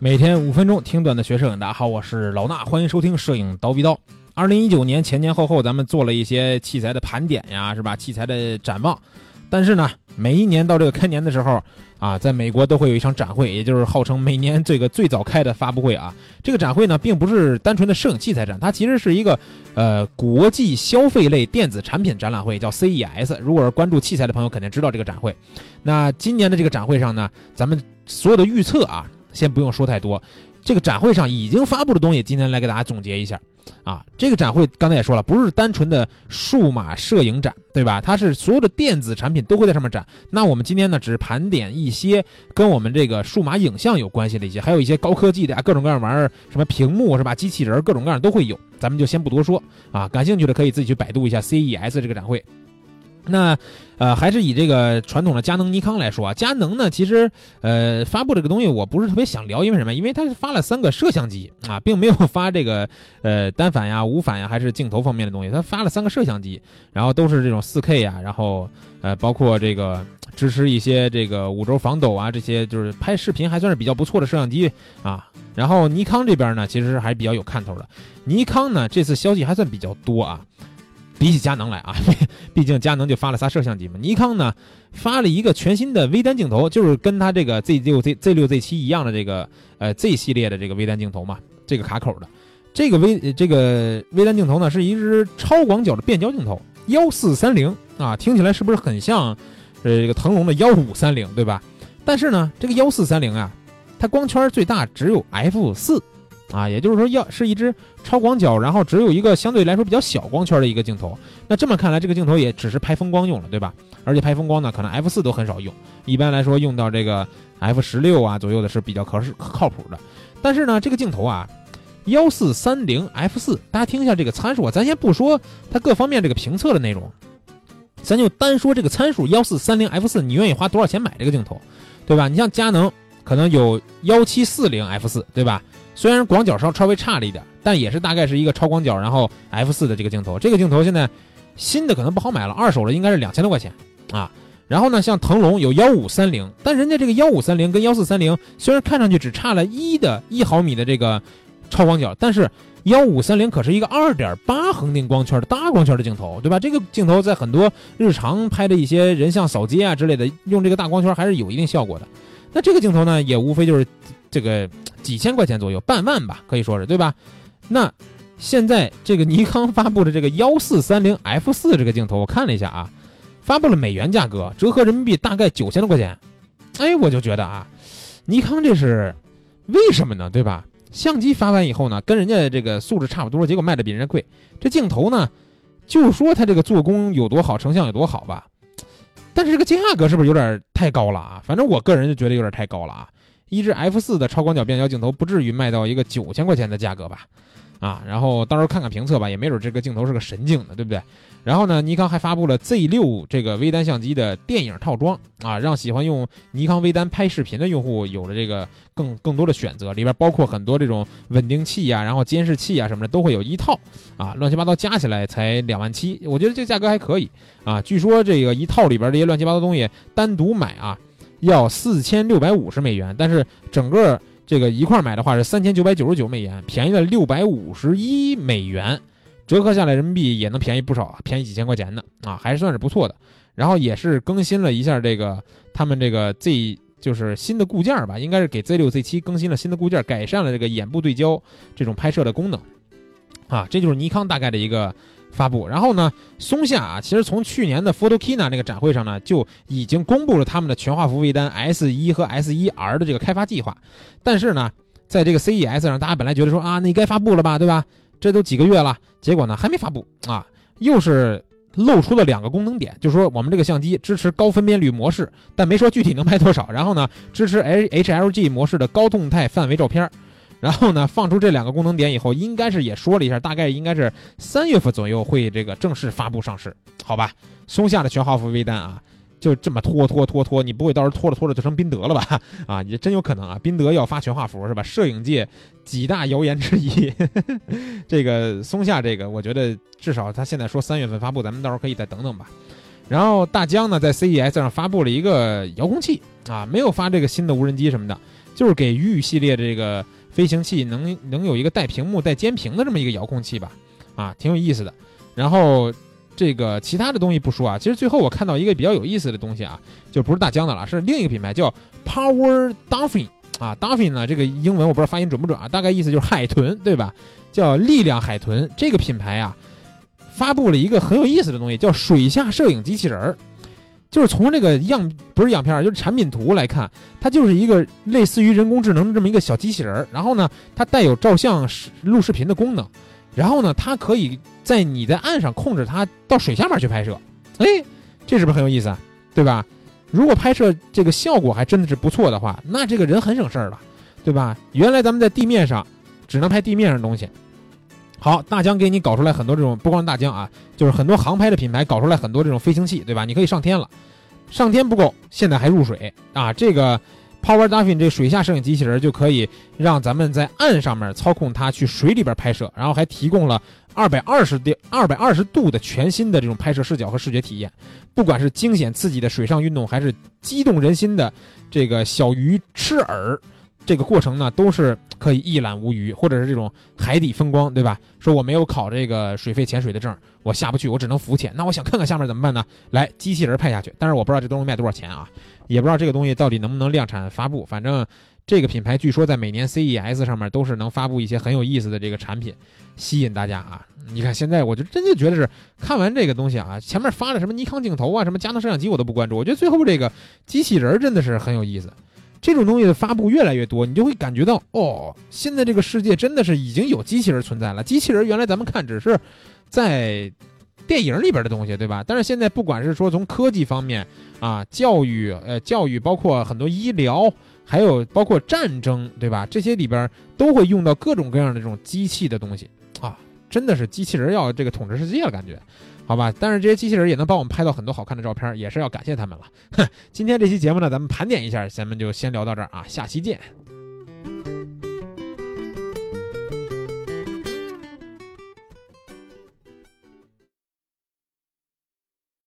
每天五分钟听段的学摄影，大家好，我是老衲，欢迎收听摄影刀逼刀。二零一九年前前后后，咱们做了一些器材的盘点呀，是吧？器材的展望。但是呢，每一年到这个开年的时候啊，在美国都会有一场展会，也就是号称每年这个最早开的发布会啊。这个展会呢，并不是单纯的摄影器材展，它其实是一个呃国际消费类电子产品展览会，叫 CES。如果是关注器材的朋友，肯定知道这个展会。那今年的这个展会上呢，咱们所有的预测啊。先不用说太多，这个展会上已经发布的东西，今天来给大家总结一下。啊，这个展会刚才也说了，不是单纯的数码摄影展，对吧？它是所有的电子产品都会在上面展。那我们今天呢，只盘点一些跟我们这个数码影像有关系的一些，还有一些高科技的啊，各种各样玩意儿，什么屏幕是吧？机器人各种各样都会有，咱们就先不多说啊。感兴趣的可以自己去百度一下 CES 这个展会。那，呃，还是以这个传统的佳能、尼康来说啊，佳能呢，其实，呃，发布这个东西我不是特别想聊，因为什么？因为它是发了三个摄像机啊，并没有发这个，呃，单反呀、无反呀，还是镜头方面的东西。它发了三个摄像机，然后都是这种 4K 呀，然后，呃，包括这个支持一些这个五轴防抖啊，这些就是拍视频还算是比较不错的摄像机啊。然后尼康这边呢，其实还是比较有看头的。尼康呢，这次消息还算比较多啊。比起佳能来啊，毕竟佳能就发了仨摄像机嘛。尼康呢发了一个全新的微单镜头，就是跟它这个 Z 六 Z Z 六 Z 七一样的这个呃 Z 系列的这个微单镜头嘛，这个卡口的。这个微这个微单镜头呢是一支超广角的变焦镜头，幺四三零啊，听起来是不是很像呃这个腾龙的幺五三零对吧？但是呢，这个幺四三零啊，它光圈最大只有 F 四。啊，也就是说，要是一支超广角，然后只有一个相对来说比较小光圈的一个镜头。那这么看来，这个镜头也只是拍风光用了，对吧？而且拍风光呢，可能 F 四都很少用，一般来说用到这个 F 十六啊左右的是比较可是靠谱的。但是呢，这个镜头啊，幺四三零 F 四，大家听一下这个参数啊，咱先不说它各方面这个评测的内容，咱就单说这个参数幺四三零 F 四，你愿意花多少钱买这个镜头，对吧？你像佳能可能有幺七四零 F 四，对吧？虽然广角稍稍微差了一点，但也是大概是一个超广角，然后 f 四的这个镜头。这个镜头现在新的可能不好买了，二手的应该是两千多块钱啊。然后呢，像腾龙有幺五三零，但人家这个幺五三零跟幺四三零虽然看上去只差了一的一毫米的这个超广角，但是幺五三零可是一个二点八恒定光圈的大光圈的镜头，对吧？这个镜头在很多日常拍的一些人像扫街啊之类的，用这个大光圈还是有一定效果的。那这个镜头呢，也无非就是这个。几千块钱左右，半万吧，可以说是对吧？那现在这个尼康发布的这个幺四三零 F 四这个镜头，我看了一下啊，发布了美元价格，折合人民币大概九千多块钱。哎，我就觉得啊，尼康这是为什么呢？对吧？相机发完以后呢，跟人家这个素质差不多，结果卖的比人家贵。这镜头呢，就说它这个做工有多好，成像有多好吧？但是这个价格是不是有点太高了啊？反正我个人就觉得有点太高了啊。一支 F 四的超广角变焦镜头不至于卖到一个九千块钱的价格吧？啊，然后到时候看看评测吧，也没准这个镜头是个神镜呢，对不对？然后呢，尼康还发布了 Z 六这个微单相机的电影套装啊，让喜欢用尼康微单拍视频的用户有了这个更更多的选择，里边包括很多这种稳定器呀，然后监视器啊什么的都会有一套啊，乱七八糟加起来才两万七，我觉得这价格还可以啊。据说这个一套里边这些乱七八糟东西单独买啊。要四千六百五十美元，但是整个这个一块买的话是三千九百九十九美元，便宜了六百五十一美元，折合下来人民币也能便宜不少，便宜几千块钱呢啊，还算是不错的。然后也是更新了一下这个他们这个 Z 就是新的固件吧，应该是给 Z 六 Z 七更新了新的固件，改善了这个眼部对焦这种拍摄的功能啊，这就是尼康大概的一个。发布，然后呢，松下啊，其实从去年的 Photokina 那个展会上呢，就已经公布了他们的全画幅微单 S 一和 S 一 R 的这个开发计划。但是呢，在这个 CES 上，大家本来觉得说啊，那该发布了吧，对吧？这都几个月了，结果呢，还没发布啊，又是露出了两个功能点，就是说我们这个相机支持高分辨率模式，但没说具体能拍多少。然后呢，支持 H HLG 模式的高动态范围照片。然后呢，放出这两个功能点以后，应该是也说了一下，大概应该是三月份左右会这个正式发布上市，好吧？松下的全画幅微单啊，就这么拖拖拖拖，你不会到时候拖着拖着就成宾得了吧？啊，也真有可能啊，宾得要发全画幅是吧？摄影界几大谣言之一，这个松下这个，我觉得至少他现在说三月份发布，咱们到时候可以再等等吧。然后大疆呢，在 CES 上发布了一个遥控器啊，没有发这个新的无人机什么的。就是给鱼系列这个飞行器能能有一个带屏幕带监屏的这么一个遥控器吧，啊，挺有意思的。然后这个其他的东西不说啊，其实最后我看到一个比较有意思的东西啊，就不是大疆的了，是另一个品牌叫 Power Dolphin 啊，Dolphin 呢这个英文我不知道发音准不准啊，大概意思就是海豚，对吧？叫力量海豚这个品牌啊，发布了一个很有意思的东西，叫水下摄影机器人儿。就是从这个样不是样片儿，就是产品图来看，它就是一个类似于人工智能的这么一个小机器人儿。然后呢，它带有照相、录视频的功能。然后呢，它可以在你在岸上控制它到水下面去拍摄。哎，这是不是很有意思啊？对吧？如果拍摄这个效果还真的是不错的话，那这个人很省事儿了，对吧？原来咱们在地面上只能拍地面上的东西。好，大疆给你搞出来很多这种，不光大疆啊，就是很多航拍的品牌搞出来很多这种飞行器，对吧？你可以上天了，上天不够，现在还入水啊！这个 Power Dolphin 这水下摄影机器人就可以让咱们在岸上面操控它去水里边拍摄，然后还提供了二百二十度、二百二十度的全新的这种拍摄视角和视觉体验。不管是惊险刺激的水上运动，还是激动人心的这个小鱼吃饵。这个过程呢，都是可以一览无余，或者是这种海底风光，对吧？说我没有考这个水肺潜水的证，我下不去，我只能浮潜。那我想看看下面怎么办呢？来，机器人派下去。但是我不知道这东西卖多少钱啊，也不知道这个东西到底能不能量产发布。反正这个品牌据说在每年 CES 上面都是能发布一些很有意思的这个产品，吸引大家啊。你看现在我就真就觉得是看完这个东西啊，前面发的什么尼康镜头啊，什么佳能摄像机我都不关注，我觉得最后这个机器人真的是很有意思。这种东西的发布越来越多，你就会感觉到哦，现在这个世界真的是已经有机器人存在了。机器人原来咱们看只是在电影里边的东西，对吧？但是现在不管是说从科技方面啊，教育呃教育，包括很多医疗，还有包括战争，对吧？这些里边都会用到各种各样的这种机器的东西啊，真的是机器人要这个统治世界了，感觉。好吧，但是这些机器人也能帮我们拍到很多好看的照片，也是要感谢他们了。哼，今天这期节目呢，咱们盘点一下，咱们就先聊到这儿啊，下期见。